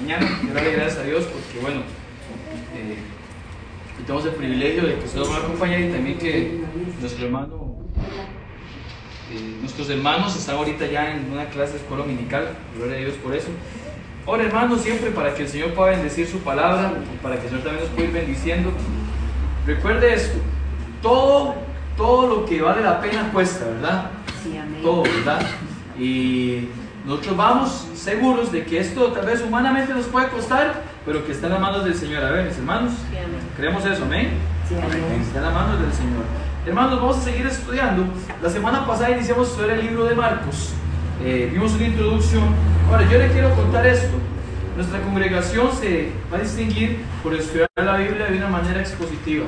mañana. Quiero darle gracias a Dios porque, bueno, eh, tenemos el privilegio de que usted nos va a acompañar y también que nuestro hermano, eh, nuestros hermanos están ahorita ya en una clase de escuela dominical. Gloria a Dios por eso. Ahora, hermanos, siempre para que el Señor pueda bendecir su palabra y para que el Señor también nos pueda ir bendiciendo. Recuerde esto: todo, todo lo que vale la pena cuesta, ¿verdad? Sí, amén. Todo, ¿verdad? Y nosotros vamos seguros de que esto tal vez humanamente nos puede costar, pero que está en las manos del Señor. A ver, mis hermanos, creemos eso, amén. Sí, amén. Está en las manos del Señor. Hermanos, vamos a seguir estudiando. La semana pasada iniciamos a estudiar el libro de Marcos. Eh, vimos una introducción. Ahora, yo le quiero contar esto. Nuestra congregación se va a distinguir por estudiar la Biblia de una manera expositiva.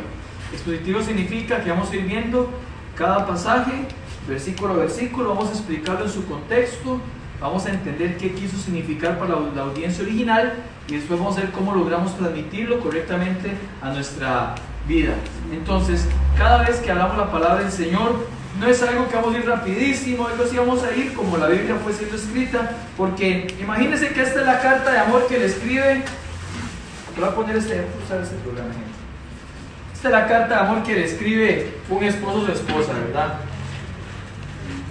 Expositivo significa que vamos a ir viendo cada pasaje, versículo a versículo, vamos a explicarlo en su contexto, vamos a entender qué quiso significar para la, audiencia original y después vamos a ver cómo logramos transmitirlo correctamente a nuestra vida. Entonces, cada vez que hablamos la palabra del Señor, no es algo que vamos a ir rapidísimo, algo así vamos a ir como la Biblia fue siendo escrita, porque imagínense que esta es la carta de amor que le escribe, voy a poner este, usar este programa, gente. Esta es la carta de amor que le escribe un esposo a su esposa, ¿verdad?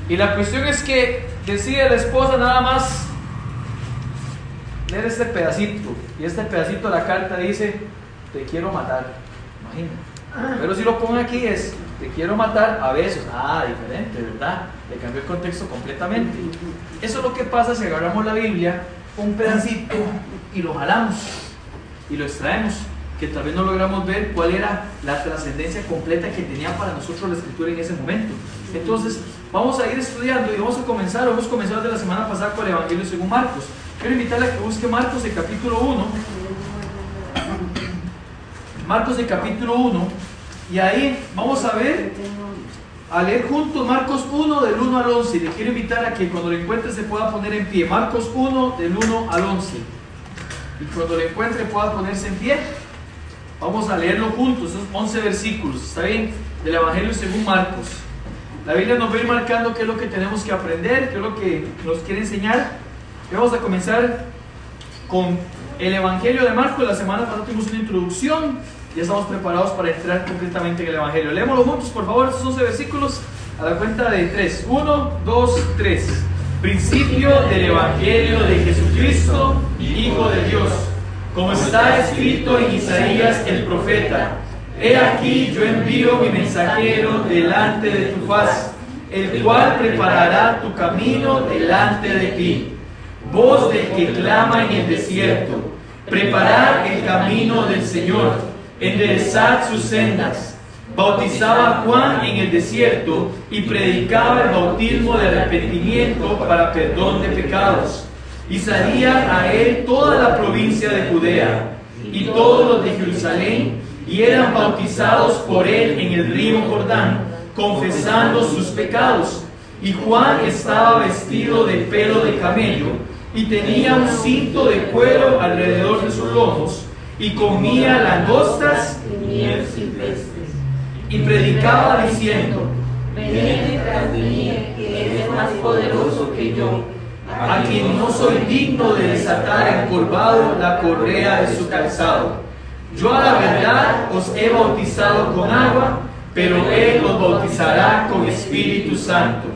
Y la cuestión es que decide la esposa nada más leer este pedacito. Y este pedacito de la carta dice, te quiero matar. Imagínate. Pero si lo pongo aquí es, te quiero matar a besos. Ah, diferente, ¿verdad? Le cambió el contexto completamente. Eso es lo que pasa si agarramos la Biblia, un pedacito, y lo jalamos y lo extraemos, que tal vez no logramos ver cuál era la trascendencia completa que tenía para nosotros la escritura en ese momento. Entonces, vamos a ir estudiando y vamos a comenzar, hemos comenzado desde la semana pasada con el Evangelio según Marcos. Quiero invitarle a que busque Marcos el capítulo 1. Marcos el capítulo 1. Y ahí vamos a ver, a leer juntos Marcos 1 del 1 al 11. Y le quiero invitar a que cuando lo encuentre se pueda poner en pie. Marcos 1 del 1 al 11. Y cuando lo encuentre pueda ponerse en pie. Vamos a leerlo juntos, esos 11 versículos, ¿está bien? Del Evangelio según Marcos. La Biblia nos va a ir marcando qué es lo que tenemos que aprender, qué es lo que nos quiere enseñar. Y vamos a comenzar con el Evangelio de Marcos. La semana pasada tuvimos una introducción. Ya estamos preparados para entrar concretamente en el Evangelio. Leémoslo juntos, por favor, esos 11 versículos a la cuenta de 3. 1, 2, 3. Principio del Evangelio de Jesucristo, Hijo de Dios. Como está escrito en Isaías el profeta. He aquí yo envío mi mensajero delante de tu faz, el cual preparará tu camino delante de ti. Voz del que clama en el desierto, preparad el camino del Señor, enderezad sus sendas. Bautizaba a Juan en el desierto y predicaba el bautismo de arrepentimiento para perdón de pecados. Y salía a él toda la provincia de Judea y todos los de Jerusalén y eran bautizados por él en el río Jordán, confesando sus pecados. Y Juan estaba vestido de pelo de camello y tenía un cinto de cuero alrededor de sus lomos y comía langostas Y miel silvestres. y predicaba diciendo, Venid tras mí, que es más poderoso que yo. a quien no soy digno de desatar encorvado la correa de su calzado. Yo a la verdad os he bautizado con agua, pero él os bautizará con Espíritu Santo.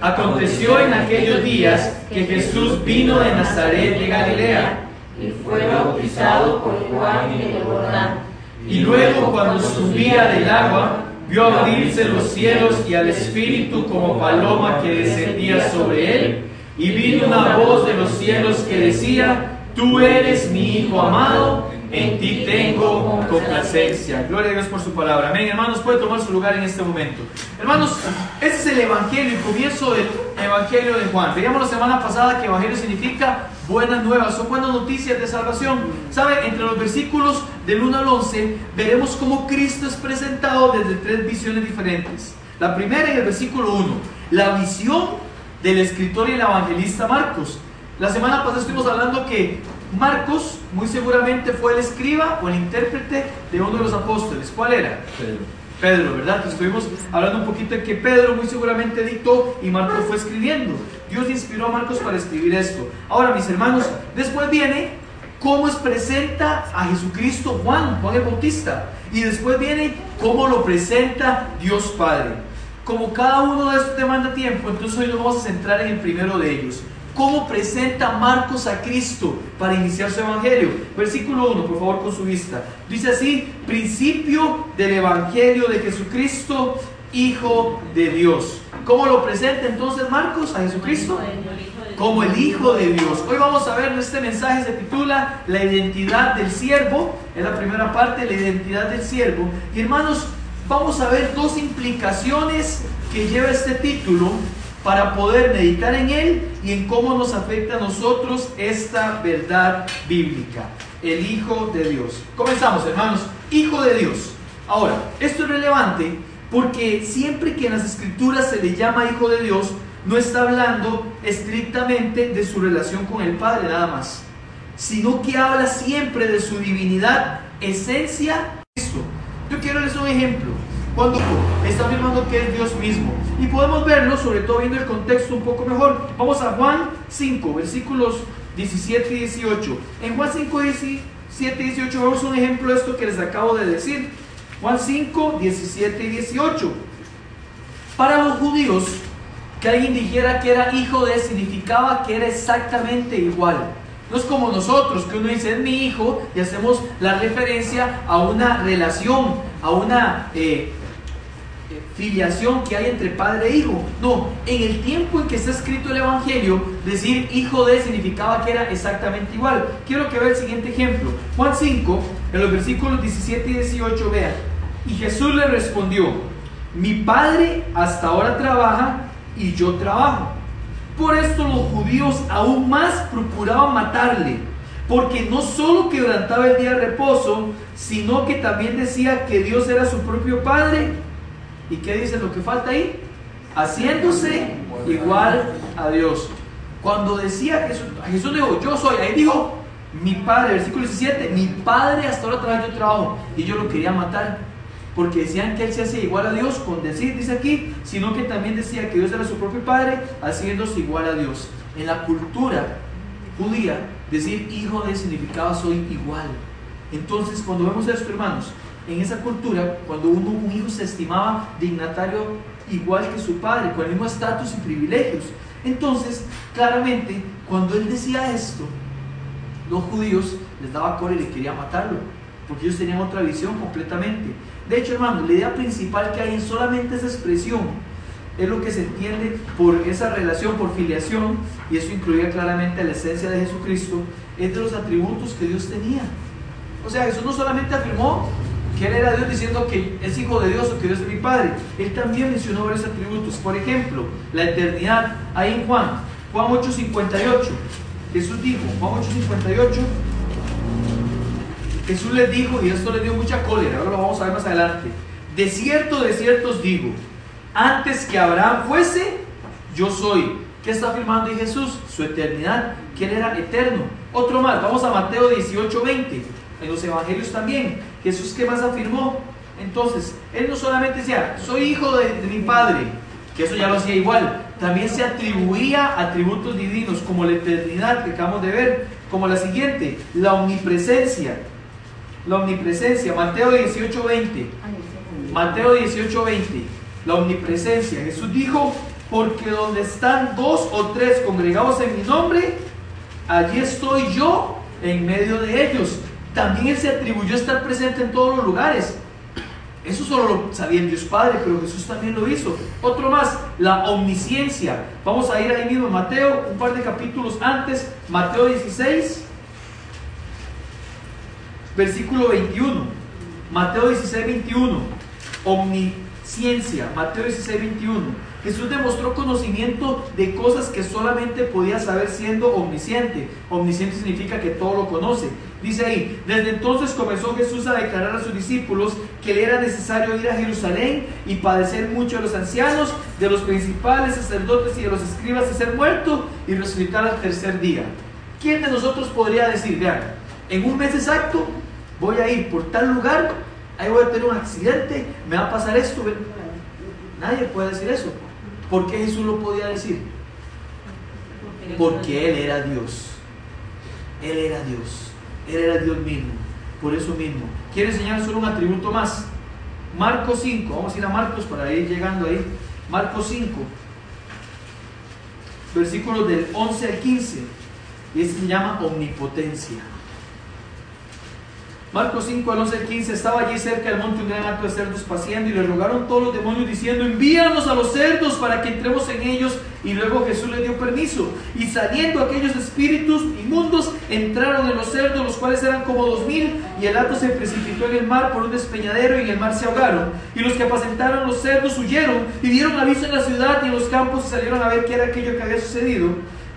Aconteció en aquellos días que Jesús vino de Nazaret de Galilea, Y fue bautizado por Juan en el Jordán. y luego cuando subía del agua, vio abrirse los cielos y al Espíritu como paloma que descendía sobre él, y vino una voz de los cielos que decía, Tú eres mi Hijo amado, en ti tengo complacencia. Gloria a Dios por su palabra. Amén, hermanos, puede tomar su lugar en este momento. Hermanos, este es el Evangelio, el comienzo del Evangelio de Juan. Veíamos la semana pasada que Evangelio significa buenas nuevas, son buenas noticias de salvación. ¿Sabe? Entre los versículos del 1 al 11 veremos cómo Cristo es presentado desde tres visiones diferentes. La primera en el versículo 1, la visión del escritor y el evangelista Marcos. La semana pasada estuvimos hablando que Marcos muy seguramente fue el escriba o el intérprete de uno de los apóstoles. ¿Cuál era? Pedro. Pedro, ¿verdad? estuvimos hablando un poquito de que Pedro muy seguramente dictó y Marcos fue escribiendo. Dios inspiró a Marcos para escribir esto. Ahora, mis hermanos, después viene cómo es presenta a Jesucristo Juan, Juan el Bautista. Y después viene cómo lo presenta Dios Padre. Como cada uno de estos demanda tiempo, entonces hoy nos vamos a centrar en el primero de ellos. ¿Cómo presenta Marcos a Cristo para iniciar su evangelio? Versículo 1, por favor, con su vista. Dice así, principio del evangelio de Jesucristo, Hijo de Dios. ¿Cómo lo presenta entonces Marcos a Jesucristo? Como el Hijo de Dios. Hoy vamos a ver, este mensaje se titula La identidad del siervo. Es la primera parte, la identidad del siervo. Y hermanos, vamos a ver dos implicaciones que lleva este título para poder meditar en él y en cómo nos afecta a nosotros esta verdad bíblica. El Hijo de Dios. Comenzamos, hermanos. Hijo de Dios. Ahora, esto es relevante porque siempre que en las escrituras se le llama Hijo de Dios, no está hablando estrictamente de su relación con el Padre nada más, sino que habla siempre de su divinidad, esencia, Cristo. Yo quiero darles un ejemplo. Cuando está afirmando que es Dios mismo. Y podemos verlo, sobre todo viendo el contexto un poco mejor. Vamos a Juan 5, versículos 17 y 18. En Juan 5, 17 y 18 vemos un ejemplo de esto que les acabo de decir. Juan 5, 17 y 18. Para los judíos, que alguien dijera que era hijo de significaba que era exactamente igual. No es como nosotros, que uno dice es mi hijo y hacemos la referencia a una relación, a una eh, filiación que hay entre padre e hijo. No, en el tiempo en que está escrito el Evangelio, decir hijo de significaba que era exactamente igual. Quiero que vea el siguiente ejemplo. Juan 5, en los versículos 17 y 18, vean. Y Jesús le respondió, mi padre hasta ahora trabaja y yo trabajo. Por esto los judíos aún más procuraban matarle, porque no solo quebrantaba el día de reposo, sino que también decía que Dios era su propio Padre ¿Y qué dice lo que falta ahí? Haciéndose igual a Dios. Cuando decía Jesús, Jesús dijo, yo soy, ahí dijo, mi padre, versículo 17, mi padre hasta ahora trabaja yo trabajo. Y yo lo quería matar. Porque decían que él se hacía igual a Dios con decir, dice aquí, sino que también decía que Dios era su propio padre, haciéndose igual a Dios. En la cultura judía, decir hijo de significaba soy igual. Entonces, cuando vemos esto, hermanos, en esa cultura, cuando uno, un hijo se estimaba dignatario igual que su padre, con el mismo estatus y privilegios. Entonces, claramente, cuando él decía esto, los judíos les daba cólera y querían matarlo, porque ellos tenían otra visión completamente. De hecho, hermano, la idea principal que hay en solamente esa expresión es lo que se entiende por esa relación, por filiación, y eso incluía claramente la esencia de Jesucristo, es de los atributos que Dios tenía. O sea, Jesús no solamente afirmó que él era Dios diciendo que es hijo de Dios o que Dios es mi Padre. Él también mencionó varios atributos. Por ejemplo, la eternidad. Ahí en Juan, Juan 8:58. Jesús dijo, Juan 8:58. Jesús les dijo, y esto le dio mucha cólera, ahora lo vamos a ver más adelante. De cierto, de cierto os digo, antes que Abraham fuese, yo soy. ¿Qué está afirmando en Jesús? Su eternidad, que él era eterno. Otro más, vamos a Mateo 18:20 en los evangelios también. Jesús, ¿qué más afirmó? Entonces, él no solamente decía, soy hijo de, mi padre, que eso ya lo hacía igual, también se atribuía atributos divinos, como la eternidad que acabamos de ver, como la siguiente, la omnipresencia. La omnipresencia, Mateo 18, 20. Mateo 18, 20. La omnipresencia. Jesús dijo, porque donde están dos o tres congregados en mi nombre, allí estoy yo en medio de ellos. También Él se atribuyó a estar presente en todos los lugares. Eso solo lo sabía el Dios Padre, pero Jesús también lo hizo. Otro más, la omnisciencia. Vamos a ir ahí mismo Mateo, un par de capítulos antes, Mateo 16. versículo 21. Mateo 16, 21. Omnisciencia, Mateo 16, 21. Jesús demostró conocimiento de cosas que solamente podía saber siendo omnisciente. Omnisciente significa que todo lo conoce. Dice ahí, desde entonces comenzó Jesús a declarar a sus discípulos que le era necesario ir a Jerusalén y padecer mucho de los ancianos, de los principales sacerdotes y de los escribas y ser muerto y resucitar al tercer día. ¿Quién de nosotros podría decir, vean, en un mes exacto voy a ir por tal lugar, ahí voy a tener un accidente, me va a pasar esto? Nadie puede decir eso. ¿Por qué Jesús lo podía decir? Porque Él era Dios. Él era Dios. Él era Dios mismo. Por eso mismo. Quiero enseñar solo un atributo más. Marcos 5. Vamos a ir a Marcos para ir llegando ahí. Marcos 5. Versículos del 11 al 15. Y este se llama omnipotencia. Marcos 5 al 11 al 15 estaba allí cerca del monte un gran acto de cerdos paseando y le rogaron todos los demonios diciendo envíanos a los cerdos para que entremos en ellos y luego Jesús les dio permiso y saliendo aquellos espíritus inmundos entraron en los cerdos los cuales eran como dos mil y el acto se precipitó en el mar por un despeñadero y en el mar se ahogaron y los que apacentaron los cerdos huyeron y dieron aviso en la ciudad y en los campos y salieron a ver qué era aquello que había sucedido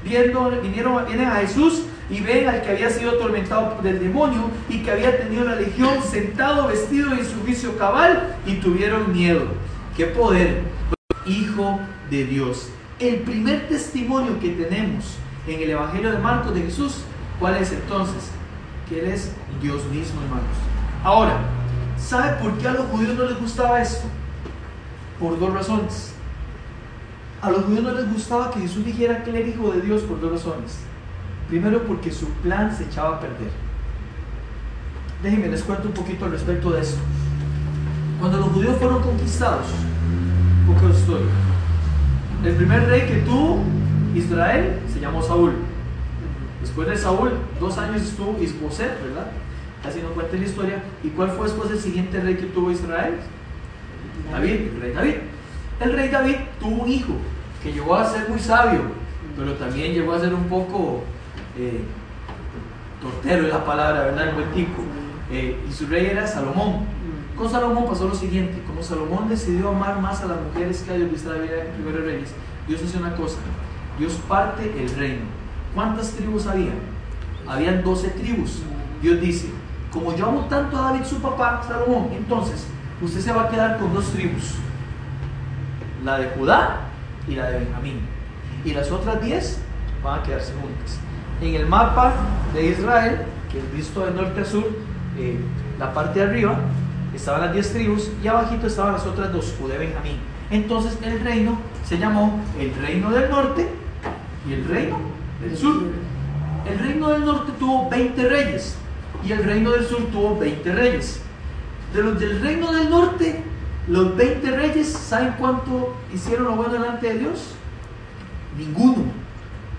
viendo vinieron vienen a Jesús y ven al que había sido atormentado del demonio y que había tenido la legión sentado vestido en su juicio cabal y tuvieron miedo. ¡Qué poder! Hijo de Dios. El primer testimonio que tenemos en el Evangelio de Marcos de Jesús, ¿cuál es entonces? Que Él es Dios mismo, hermanos. Ahora, ¿sabe por qué a los judíos no les gustaba esto? Por dos razones. A los judíos no les gustaba que Jesús dijera que Él era hijo de Dios por dos razones. Primero porque su plan se echaba a perder. Déjenme les cuento un poquito al respecto de eso. Cuando los judíos fueron conquistados, un poco de historia. El primer rey que tuvo Israel se llamó Saúl. Después de Saúl, dos años estuvo Isboset, ¿verdad? Así nos cuenta la historia. ¿Y cuál fue después el siguiente rey que tuvo Israel? David, el rey David. El rey David tuvo un hijo que llegó a ser muy sabio, pero también llegó a ser un poco eh, tortero es la palabra, ¿verdad? El buen tico. Eh, y su rey era Salomón. Con Salomón pasó lo siguiente, como Salomón decidió amar más a las mujeres que a Dios, vista la vida en Primero Reyes, Dios hace una cosa, Dios parte el reino. ¿Cuántas tribus había? Habían 12 tribus. Dios dice, como yo amo tanto a David, su papá, Salomón, entonces usted se va a quedar con dos tribus, la de Judá y la de Benjamín. Y las otras 10 van a quedarse juntas en el mapa de Israel, que es visto de norte a sur, eh, la parte de arriba estaban las 10 tribus y abajito estaban las otras dos, Judá y Benjamín. Entonces el reino se llamó el reino del norte y el reino del sur. El reino del norte tuvo 20 reyes y el reino del sur tuvo 20 reyes. De los del reino del norte, los 20 reyes, ¿saben cuánto hicieron lo bueno delante de Dios? Ninguno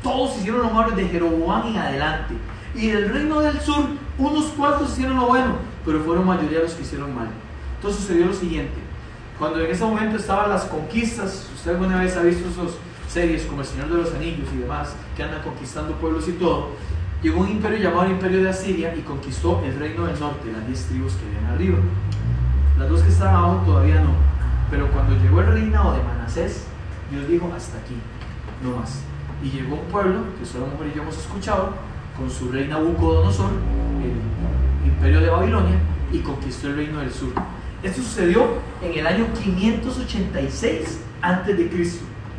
todos hicieron lo malo de Jeroboam en adelante. Y del reino del sur, unos cuantos hicieron lo bueno, pero fueron mayoría los que hicieron mal. Entonces sucedió lo siguiente. Cuando en ese momento estaban las conquistas, usted alguna vez ha visto esas series como El Señor de los Anillos y demás, que andan conquistando pueblos y todo, llegó un imperio llamado el Imperio de Asiria y conquistó el reino del norte, las 10 tribus que vienen arriba. Las dos que estaban abajo todavía no. Pero cuando llegó el reinado de Manasés, Dios dijo, hasta aquí, no más y llegó un pueblo, que solo mujer y yo hemos escuchado, con su rey Nabucodonosor, el imperio de Babilonia, y conquistó el reino del sur. Esto sucedió en el año 586 a.C.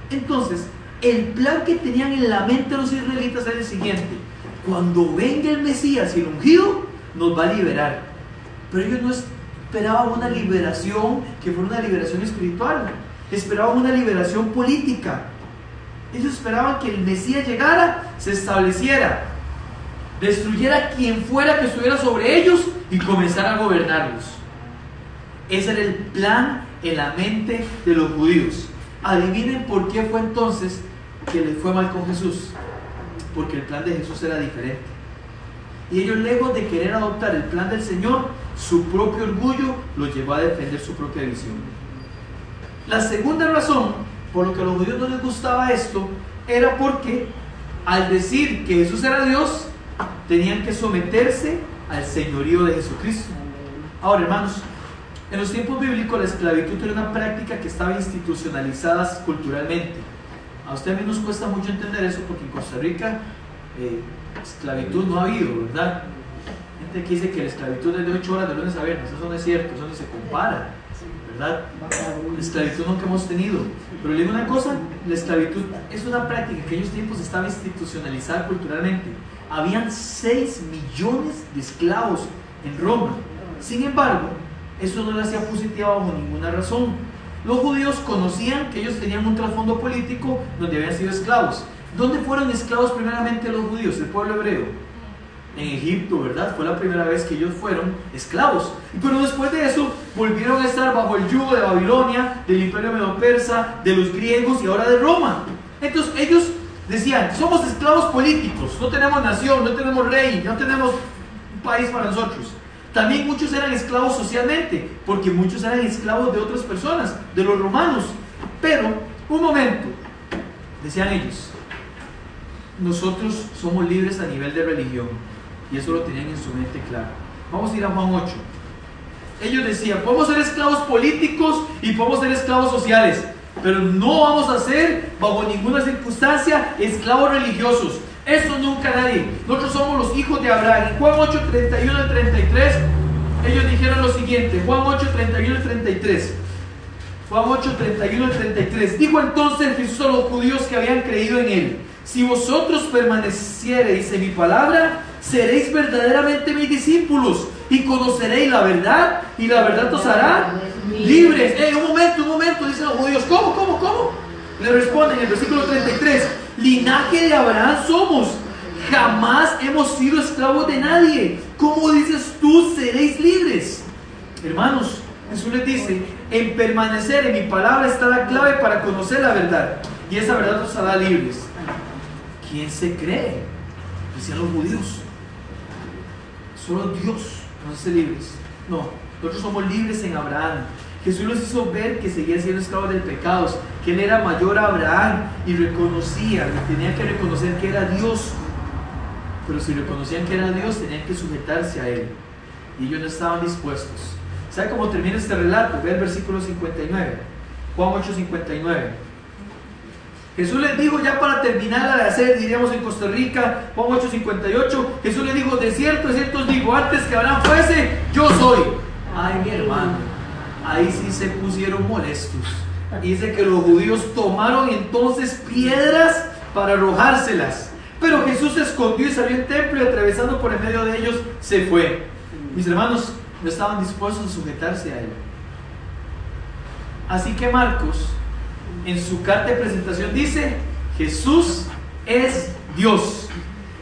Entonces, el plan que tenían en la mente los israelitas era el siguiente: cuando venga el Mesías y el ungido, nos va a liberar. Pero ellos no esperaban una liberación que fuera una liberación espiritual, esperaban una liberación política ellos esperaban que el Mesías llegara, se estableciera, destruyera quien fuera que estuviera sobre ellos y comenzara a gobernarlos. Ese era el plan en la mente de los judíos. Adivinen por qué fue entonces que les fue mal con Jesús. Porque el plan de Jesús era diferente. Y ellos, lejos de querer adoptar el plan del Señor, su propio orgullo los llevó a defender su propia visión. La segunda razón por lo que a los judíos no les gustaba esto, era porque al decir que Jesús era Dios, tenían que someterse al señorío de Jesucristo. Ahora, hermanos, en los tiempos bíblicos la esclavitud era una práctica que estaba institucionalizada culturalmente. A usted a mí nos cuesta mucho entender eso porque en Costa Rica eh, esclavitud no ha habido, ¿verdad? Gente que dice que la esclavitud es de 8 horas de lunes a viernes, eso no es cierto, eso no se compara, ¿verdad? La esclavitud nunca hemos tenido. Pero le digo una cosa, la esclavitud es una práctica que en aquellos tiempos estaba institucionalizada culturalmente. Habían 6 millones de esclavos en Roma. Sin embargo, eso no le hacía positiva bajo ninguna razón. Los judíos conocían que ellos tenían un trasfondo político donde habían sido esclavos. ¿Dónde fueron esclavos primeramente los judíos, el pueblo hebreo? En Egipto, ¿verdad? Fue la primera vez que ellos fueron esclavos. Pero después de eso volvieron a estar bajo el yugo de Babilonia, del imperio medo-persa, de los griegos y ahora de Roma. Entonces ellos decían, somos esclavos políticos, no tenemos nación, no tenemos rey, no tenemos un país para nosotros. También muchos eran esclavos socialmente, porque muchos eran esclavos de otras personas, de los romanos. Pero, un momento, decían ellos, nosotros somos libres a nivel de religión. Y eso lo tenían en su mente claro. Vamos a ir a Juan 8. Ellos decían, podemos ser esclavos políticos y podemos ser esclavos sociales, pero no vamos a ser, bajo ninguna circunstancia, esclavos religiosos. Eso nunca nadie. Nosotros somos los hijos de Abraham. En Juan 8, 31 al 33, ellos dijeron lo siguiente. Juan 8, 31 al 33. Juan 8, 31 al 33. Dijo entonces Jesús a los judíos que habían creído en él. Si vosotros permaneciereis en mi palabra, seréis verdaderamente mis discípulos y conoceréis la verdad y la verdad os hará libres. Eh, un momento, un momento, dicen los judíos. ¿Cómo, cómo, cómo? Le responden en el versículo 33 linaje de Abraham somos. Jamás hemos sido esclavos de nadie. ¿Cómo dices tú seréis libres? Hermanos, Jesús les dice, en permanecer en mi palabra está la clave para conocer la verdad. Y esa verdad nos hará libres. ¿Quién se cree? Decían los judíos. Solo Dios nos hace libres. No, nosotros somos libres en Abraham. Jesús los hizo ver que seguían siendo esclavos del pecado, que Él era mayor a Abraham y reconocían, tenían que reconocer que era Dios. Pero si reconocían que era Dios, tenían que sujetarse a Él. Y ellos no estaban dispuestos. ¿Sabe cómo termina este relato? Ve el versículo 59. Juan 8, 59. Jesús les dijo, ya para terminar de hacer, diríamos en Costa Rica, Juan 8, 58, Jesús les dijo, de cierto, de cierto digo, antes que Abraham fuese, yo soy. Ay, mi hermano ahí sí se pusieron molestos. Dice que los judíos tomaron entonces piedras para arrojárselas. Pero Jesús se escondió y salió del templo y atravesando por el medio de ellos se fue. Mis hermanos no estaban dispuestos a sujetarse a él. Así que Marcos, en su carta de presentación, dice, Jesús es Dios.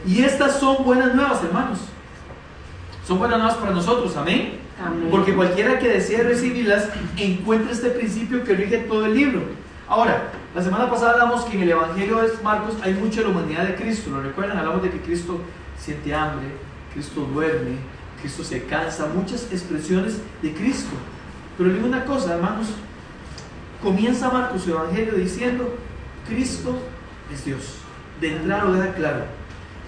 Y estas son buenas nuevas, hermanos. Son buenas nuevas para nosotros, amén. Porque cualquiera que desee recibirlas encuentra este principio que rige todo el libro. Ahora, la semana pasada hablamos que en el Evangelio de Marcos hay mucha de la humanidad de Cristo. ¿Lo recuerdan? Hablamos de que Cristo siente hambre, Cristo duerme, Cristo se cansa, muchas expresiones de Cristo. Pero digo una cosa, hermanos. Comienza Marcos su Evangelio diciendo, Cristo es Dios. De entrada lo deja claro.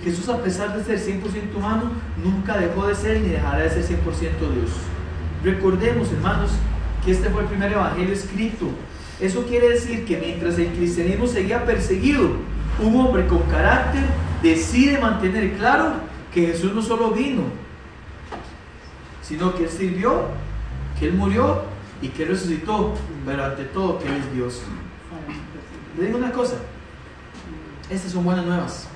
Jesús, a pesar de ser 100% humano, nunca dejó de ser ni dejará de ser 100% Dios. Recordemos, hermanos, que este fue el primer evangelio escrito. Eso quiere decir que mientras el cristianismo seguía perseguido, un hombre con carácter decide mantener claro que Jesús no solo vino, sino que Él sirvió, que Él murió y que resucitó, pero ante todo que es Dios. Le digo una cosa, estas son buenas nuevas.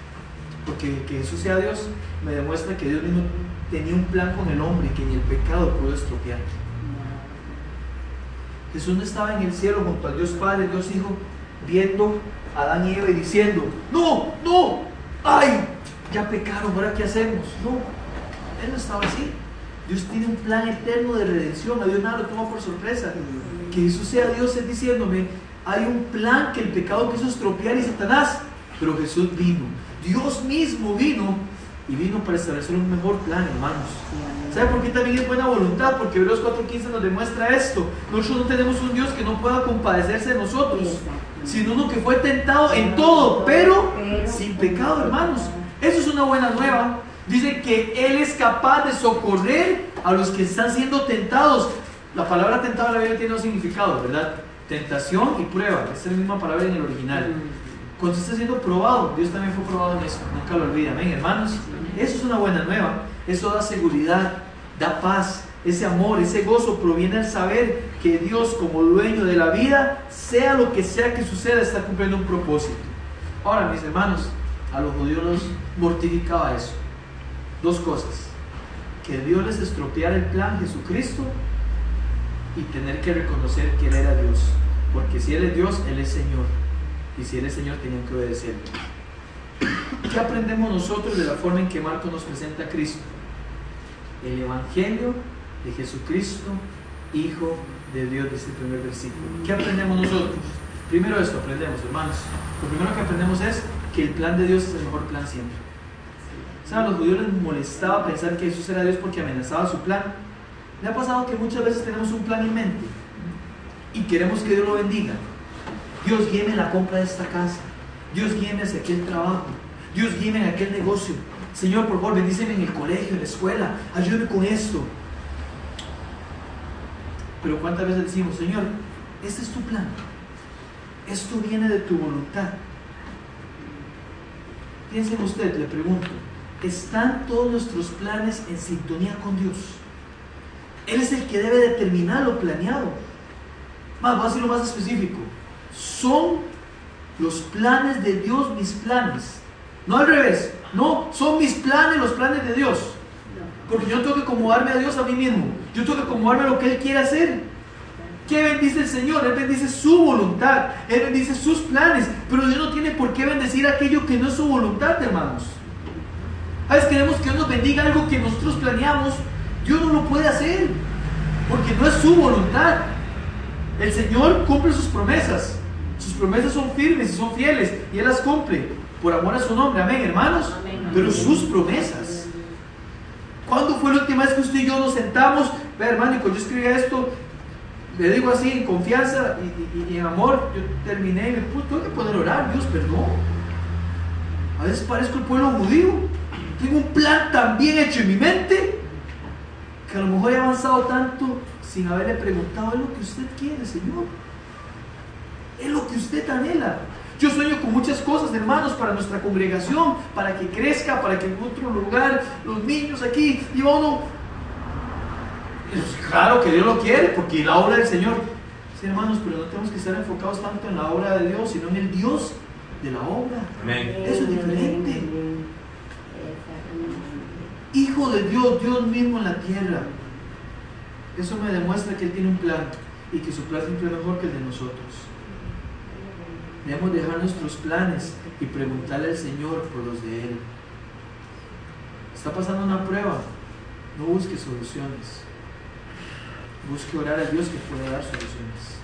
Porque que Jesús sea Dios me demuestra que Dios mismo tenía un plan con el hombre que ni el pecado pudo estropear. Jesús no estaba en el cielo junto al Dios Padre, Dios Hijo, viendo a Adán y Eva y diciendo, no, no, ay, ya pecaron, ahora qué hacemos. No, Él no estaba así. Dios tiene un plan eterno de redención, a Dios nada lo toma por sorpresa. Que Jesús sea Dios es diciéndome, hay un plan que el pecado quiso estropear y Satanás, pero Jesús vino Dios mismo vino y vino para establecer un mejor plan, hermanos. ¿Sabe por qué también es buena voluntad? Porque Hebreos 4.15 nos demuestra esto. Nosotros no tenemos un Dios que no pueda compadecerse de nosotros, sino uno que fue tentado en todo, pero sin pecado, hermanos. Eso es una buena nueva. Dice que Él es capaz de socorrer a los que están siendo tentados. La palabra tentado en la Biblia tiene dos significados, ¿verdad? Tentación y prueba. Es la misma palabra en el original. Cuando está siendo probado, Dios también fue probado en eso. Nunca lo olviden, hermanos. Eso es una buena nueva. Eso da seguridad, da paz. Ese amor, ese gozo proviene al saber que Dios como dueño de la vida, sea lo que sea que suceda, está cumpliendo un propósito. Ahora, mis hermanos, a los judíos los mortificaba eso. Dos cosas. Que Dios les estropeara el plan Jesucristo y tener que reconocer que Él era Dios. Porque si Él es Dios, Él es Señor. Y si Él es Señor, tenían que obedecerle. ¿Qué aprendemos nosotros de la forma en que Marcos nos presenta a Cristo? El Evangelio de Jesucristo, Hijo de Dios, dice el primer versículo. ¿Qué aprendemos nosotros? Primero esto aprendemos, hermanos. Lo primero que aprendemos es que el plan de Dios es el mejor plan siempre. ¿Saben? A los judíos les molestaba pensar que Jesús era Dios porque amenazaba su plan. Me ha pasado que muchas veces tenemos un plan en mente y queremos que Dios lo bendiga. Dios guíeme la compra de esta casa. Dios guíeme hacia aquel trabajo. Dios guíeme en aquel negocio. Señor, por favor, bendíceme en el colegio, en la escuela. Ayúdeme con esto. Pero ¿cuántas veces decimos, Señor, este es tu plan? Esto viene de tu voluntad. Piensen usted, le pregunto, ¿están todos nuestros planes en sintonía con Dios? Él es el que debe determinar lo planeado. Más, voy a decirlo más específico. Son los planes de Dios mis planes. No al revés. No, son mis planes los planes de Dios. Porque yo tengo que acomodarme a Dios a mí mismo. Yo tengo que acomodarme a lo que Él quiere hacer. ¿Qué bendice el Señor? Él bendice su voluntad. Él bendice sus planes. Pero Dios no tiene por qué bendecir aquello que no es su voluntad, hermanos. A veces queremos que Dios nos bendiga algo que nosotros planeamos. Dios no lo puede hacer. Porque no es su voluntad. El Señor cumple sus promesas. Sus promesas son firmes y son fieles. Y Él las cumple. Por amor a su nombre. Amén, hermanos. Pero sus promesas. ¿Cuándo fue la última vez que usted y yo nos sentamos? Ve, hermano, y cuando yo escribía esto, le digo así en confianza y, en amor, yo terminé y me puse, tengo que poder orar, Dios, perdón. A veces parezco el pueblo judío. Tengo un plan tan bien hecho en mi mente que a lo mejor he avanzado tanto sin haberle preguntado, es lo que usted quiere, Señor. Es lo que usted anhela. Yo sueño con muchas cosas, hermanos, para nuestra congregación, para que crezca, para que en otro lugar, los niños aquí, y uno. Claro que Dios lo quiere, porque la obra del Señor. Sí, hermanos, pero no tenemos que estar enfocados tanto en la obra de Dios, sino en el Dios de la obra. Eso es diferente. De Dios, Dios mismo en la tierra. Eso me demuestra que Él tiene un plan y que su plan siempre es mejor que el de nosotros. Debemos dejar nuestros planes y preguntarle al Señor por los de Él. Está pasando una prueba. No busque soluciones. Busque orar a Dios que pueda dar soluciones.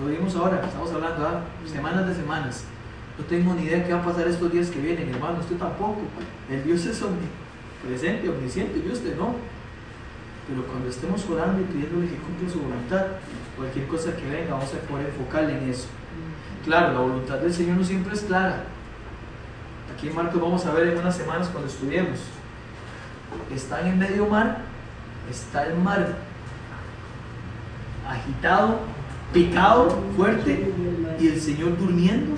Lo vimos ahora, estamos hablando, ¿ah? semanas de semanas. No tengo ni idea qué va a pasar estos días que vienen, hermano. Usted tampoco. El Dios es omnipresente, omnisciente, y usted no. Pero cuando estemos orando y pidiéndole que cumpla su voluntad, cualquier cosa que venga, vamos a poder enfocarle en eso. Claro, la voluntad del Señor no siempre es clara. Aquí en Marcos vamos a ver en unas semanas cuando estudiemos. Están en medio mar, está el mar agitado, picado, fuerte, y el Señor durmiendo.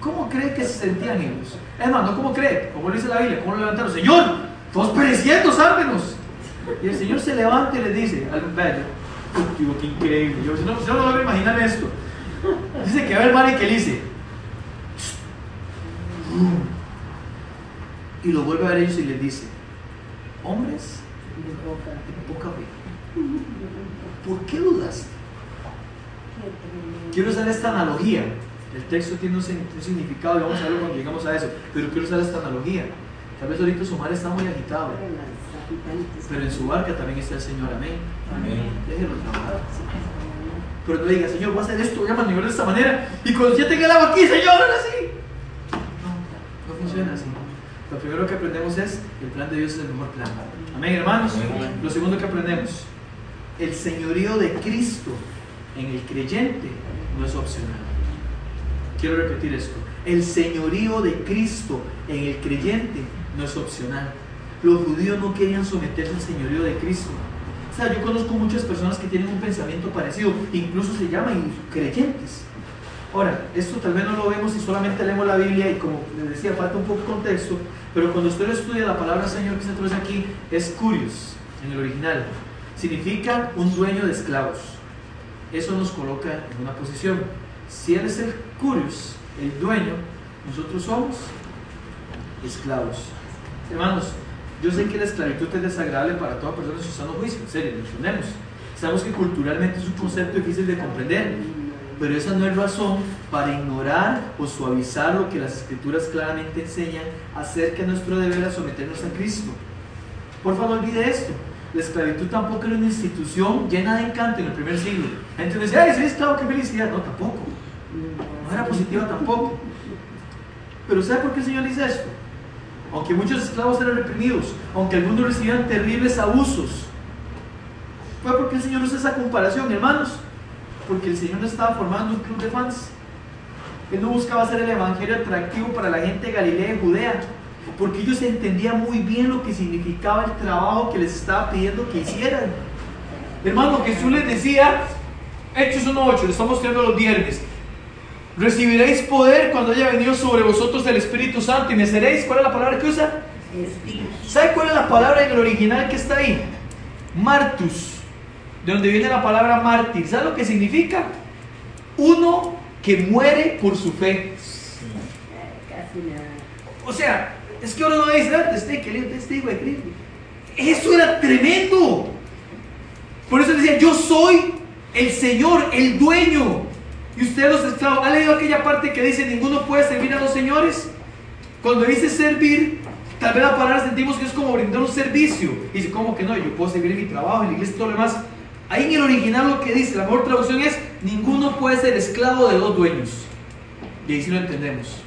¿Cómo cree que se sentían ellos? Hermano, ¿cómo cree? ¿Cómo lo dice la Biblia? ¿Cómo lo levantaron? Señor, todos pereciendo, sálvenos. Y el Señor se levanta y le dice al Digo, qué increíble. Yo, no, yo no logro imaginar esto. Dice que va el mar y que le dice. Y lo vuelve a ver ellos y les dice, hombres de poca fe. ¿Por qué dudas? Quiero usar esta analogía. El texto tiene un, significado y vamos a verlo cuando llegamos a eso. Pero quiero usar esta analogía. Tal vez ahorita su mar está muy agitado. Pero en su barca también está el Señor. Amén. Amén. Déjelo trabajar. Pero no diga, Señor, voy a hacer esto, voy a maniobrar de esta manera. Y cuando ya tenga el agua aquí, Señor, ahora sí. No, no funciona así. Lo primero que aprendemos es el plan de Dios es el mejor plan. Amén, hermanos. Lo segundo que aprendemos, el señorío de Cristo en el creyente no es opcional. Quiero repetir esto. El señorío de Cristo en el creyente no es opcional. Los judíos no querían someterse al señorío de Cristo. O sea, yo conozco muchas personas que tienen un pensamiento parecido, incluso se llaman creyentes. Ahora, esto tal vez no lo vemos si solamente leemos la Biblia y como les decía, falta un poco de contexto, pero cuando usted estudia la palabra Señor que se traduce aquí, es curious en el original. Significa un dueño de esclavos. Eso nos coloca en una posición. Si Él es el curious, el dueño, nosotros somos esclavos. Hermanos, yo sé que la esclavitud es desagradable para toda persona en su sano juicio, en serio, entendemos. Sabemos que culturalmente es un concepto difícil de comprender, pero esa no es razón para ignorar o suavizar lo que las escrituras claramente enseñan acerca de nuestro deber a someternos a Cristo. Por favor, no olvide esto. La esclavitud tampoco era una institución llena de encanto en el primer siglo. La gente decía, ¡ay, soy esclavo, qué felicidad! No, tampoco. No era positiva tampoco. Pero ¿sabe por qué el Señor dice esto? aunque muchos esclavos eran reprimidos, aunque algunos recibían terribles abusos, fue porque el Señor usa esa comparación, hermanos, porque el Señor no estaba formando un club de fans. Él no buscaba hacer el evangelio atractivo para la gente de Galilea y Judea, porque ellos entendían muy bien lo que significaba el trabajo que les estaba pidiendo que hicieran. Hermano, Jesús les decía, Hechos 1.8, le estamos estudiando los viernes, Recibiréis poder cuando haya venido sobre vosotros el Espíritu Santo y me seréis. ¿Cuál es la palabra que usa? ¿Sabe cuál es la palabra en el original que está ahí? Martus, de donde viene la palabra mártir. ¿Sabe lo que significa? Uno que muere por su fe. O sea, es que ahora no dice, ah, testigo de Cristo. Eso era tremendo. Por eso decía, yo soy el Señor, el dueño. Y ustedes los esclavos, ¿ha leído aquella parte que dice ninguno puede servir a dos señores? Cuando dice servir, tal vez la palabra sentimos que es como brindar un servicio. Y dice, ¿cómo que no? Yo puedo servir en mi trabajo, en la iglesia y todo lo demás. Ahí en el original lo que dice, la mejor traducción es, ninguno puede ser esclavo de dos dueños. Y ahí sí lo entendemos.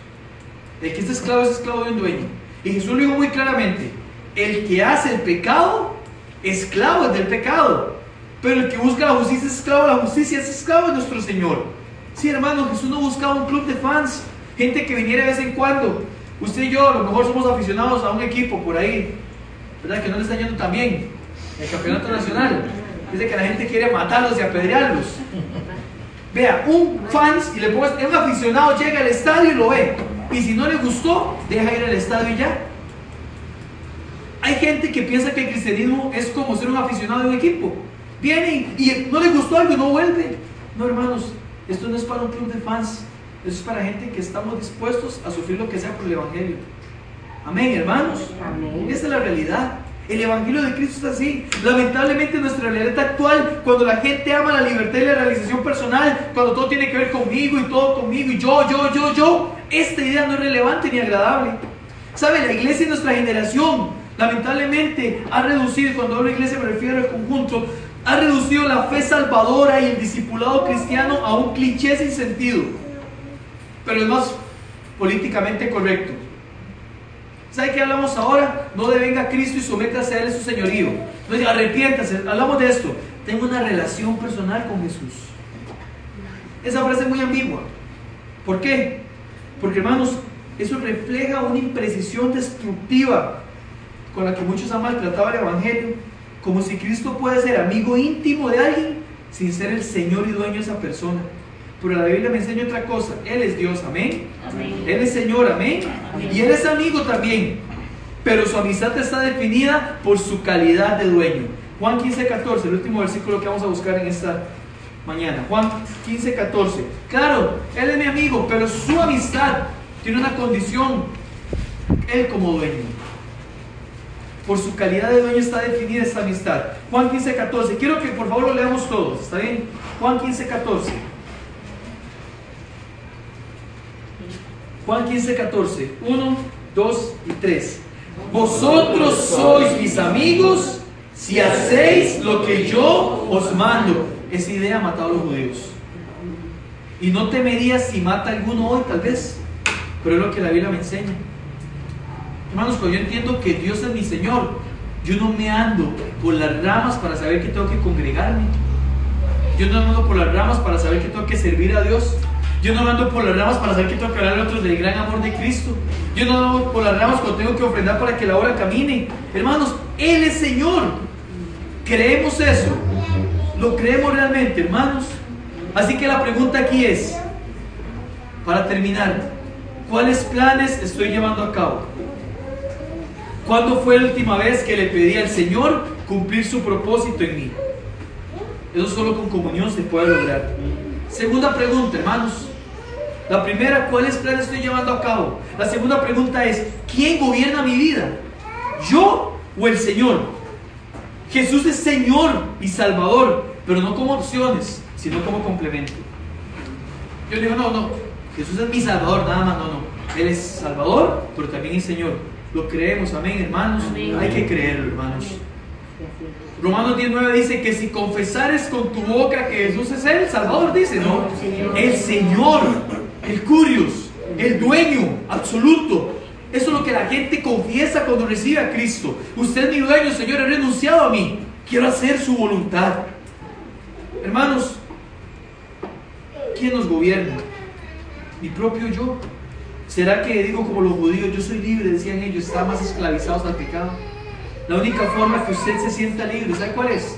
El que es esclavo es esclavo de un dueño. Y Jesús lo dijo muy claramente, el que hace el pecado, esclavo es del pecado. Pero el que busca la justicia es esclavo la justicia, es esclavo de nuestro Señor. Sí, hermano, Jesús no buscaba un club de fans, gente que viniera de vez en cuando. Usted y yo a lo mejor somos aficionados a un equipo por ahí, ¿verdad? Que no le está yendo tan bien. El campeonato nacional. Dice que la gente quiere matarlos y apedrearlos. Vea, un fans y le pongo, un aficionado llega al estadio y lo ve. Y si no le gustó, deja ir al estadio y ya. Hay gente que piensa que el cristianismo es como ser un aficionado de un equipo. Viene y no le gustó algo y no vuelve. No, hermanos, esto no es para un club de fans, esto es para gente que estamos dispuestos a sufrir lo que sea por el Evangelio. Amén, hermanos. Amén. Esa es la realidad. El Evangelio de Cristo es así. Lamentablemente nuestra realidad actual, cuando la gente ama la libertad y la realización personal, cuando todo tiene que ver conmigo y todo conmigo y yo, yo, yo, yo, esta idea no es relevante ni agradable. ¿Sabe? La iglesia de nuestra generación, lamentablemente, ha reducido, cuando hablo de iglesia me refiero al conjunto, ha reducido la fe salvadora y el discipulado cristiano a un cliché sin sentido, pero es más políticamente correcto. ¿Sabe qué hablamos ahora? No devenga a Cristo y sométase a Él su señorío. No arrepiéntase. Hablamos de esto. Tengo una relación personal con Jesús. Esa frase es muy ambigua. ¿Por qué? Porque hermanos, eso refleja una imprecisión destructiva con la que muchos han maltratado el Evangelio como si Cristo puede ser amigo íntimo de alguien sin ser el Señor y dueño de esa persona. Pero la Biblia me enseña otra cosa. Él es Dios, amén. Él es Señor, amén. Y Él es amigo también. Pero su amistad está definida por su calidad de dueño. Juan 15, 14, el último versículo que vamos a buscar en esta mañana. Juan 15, 14. Claro, Él es mi amigo, pero su amistad tiene una condición. Él como dueño. Por su calidad de dueño está definida esta amistad. Juan 15, 14. Quiero que por favor lo leamos todos. ¿Está bien? Juan 15, 14. Juan 15, 14. 1, 2 y 3. Vosotros sois mis amigos si hacéis lo que yo os mando. Esa idea ha matado a los judíos. Y no temerías si mata alguno hoy, tal vez. Pero es lo que la Biblia me enseña. Hermanos, cuando yo entiendo que Dios es mi Señor, yo no me ando por las ramas para saber que tengo que congregarme. Yo no ando por las ramas para saber que tengo que servir a Dios. Yo no ando por las ramas para saber que tengo que hablar a otros del gran amor de Cristo. Yo no ando por las ramas cuando tengo que ofrendar para que la obra camine. Hermanos, Él es Señor. ¿Creemos eso? ¿Lo creemos realmente, hermanos? Así que la pregunta aquí es, para terminar, ¿cuáles planes estoy llevando a cabo? ¿Cuándo fue la última vez que le pedí al Señor cumplir su propósito en mí? Eso solo con comunión se puede lograr. Segunda pregunta, hermanos. La primera, ¿cuáles planes estoy llevando a cabo? La segunda pregunta es, ¿quién gobierna mi vida? ¿Yo o el Señor? Jesús es Señor y Salvador, pero no como opciones, sino como complemento. Yo digo, no, no, Jesús es mi Salvador, nada más, no, no. Él es Salvador, pero también es Señor. Lo creemos, amén, hermanos. Hay que creerlo, hermanos. Romanos 19 dice que si confesares con tu boca que Jesús es el Salvador, dice, ¿no? El Señor, el Curios, el dueño absoluto. Eso es lo que la gente confiesa cuando recibe a Cristo. Usted es mi dueño, Señor, he renunciado a mí. Quiero hacer su voluntad. Hermanos, ¿quién nos gobierna? Mi propio yo. ¿Será que digo como los judíos, yo soy libre, decían ellos, están más esclavizados al pecado? La única forma que usted se sienta libre, ¿sabe cuál es?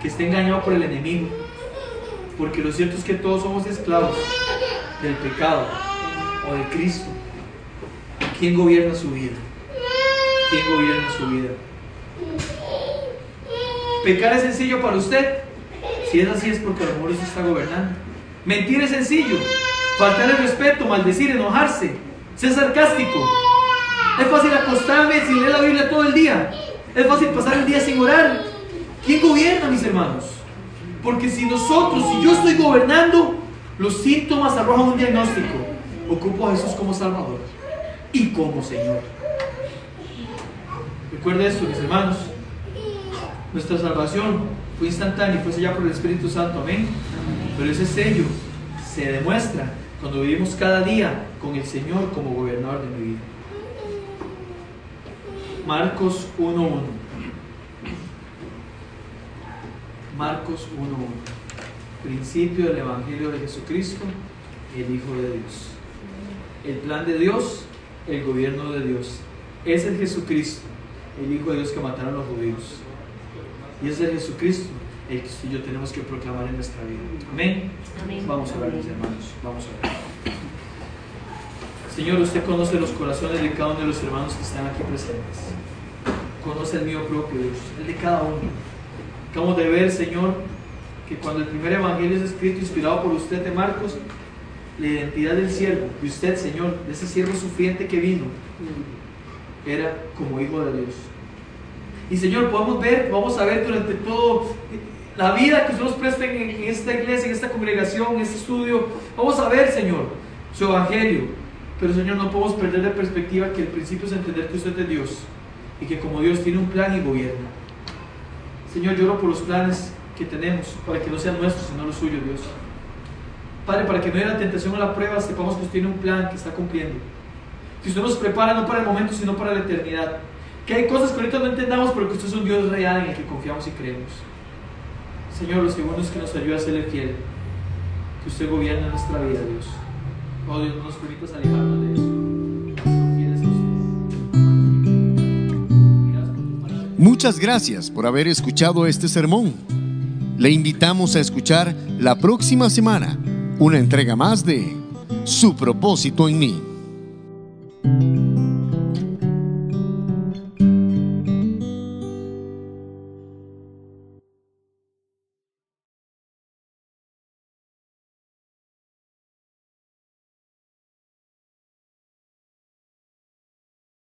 Que esté engañado por el enemigo. Porque lo cierto es que todos somos esclavos del pecado o de Cristo. ¿Quién gobierna su vida? ¿Quién gobierna su vida? ¿Pecar es sencillo para usted? Si es así es porque a lo mejor está gobernando. Mentir es sencillo. Faltar el respeto, maldecir, enojarse, ser sarcástico. Es fácil acostarme sin leer la Biblia todo el día. Es fácil pasar el día sin orar. ¿Quién gobierna, mis hermanos? Porque si nosotros, si yo estoy gobernando, los síntomas arrojan un diagnóstico. Ocupo a Jesús como Salvador y como Señor. Recuerda esto, mis hermanos. Nuestra salvación fue instantánea y fue sellada por el Espíritu Santo. Amén. Pero ese sello se demuestra cuando vivimos cada día con el Señor como gobernador de mi vida. Marcos 1.1. Marcos 1.1. Principio del Evangelio de Jesucristo, el Hijo de Dios. El plan de Dios, el gobierno de Dios. Es el Jesucristo, el Hijo de Dios que mataron a los judíos. Y es el Jesucristo que tú y yo tenemos que proclamar en nuestra vida. Amén. Amén. Vamos a orar, mis hermanos. Vamos a orar. Señor, usted conoce los corazones de cada uno de los hermanos que están aquí presentes. Conoce el mío propio, Dios, el de cada uno. Acabamos de ver, Señor, que cuando el primer evangelio es escrito, inspirado por usted de Marcos, la identidad del siervo, de usted, Señor, de ese siervo sufriente que vino, era como hijo de Dios. Y Señor, podemos ver, vamos a ver durante todo la vida que usted nos presta en, esta iglesia, en esta congregación, en este estudio, vamos a ver, Señor, su evangelio. Pero Señor, no podemos perder de perspectiva que el principio es entender que usted es Dios y que como Dios tiene un plan y gobierna. Señor, lloro por los planes que tenemos para que no sean nuestros, sino los suyos, Dios. Padre, para que no haya la tentación o la prueba, sepamos que usted tiene un plan que está cumpliendo. Que usted nos prepara no para el momento, sino para la eternidad. Que hay cosas que ahorita no entendamos, pero que usted es un Dios real en el que confiamos y creemos. Señor, lo segundo que nos ayude a serle fiel. Que usted gobierna nuestra vida, Dios. Oh Dios, no nos permitas alejarnos de eso. Muchas gracias por haber escuchado este sermón. Le invitamos a escuchar la próxima semana una entrega más de Su propósito en mí.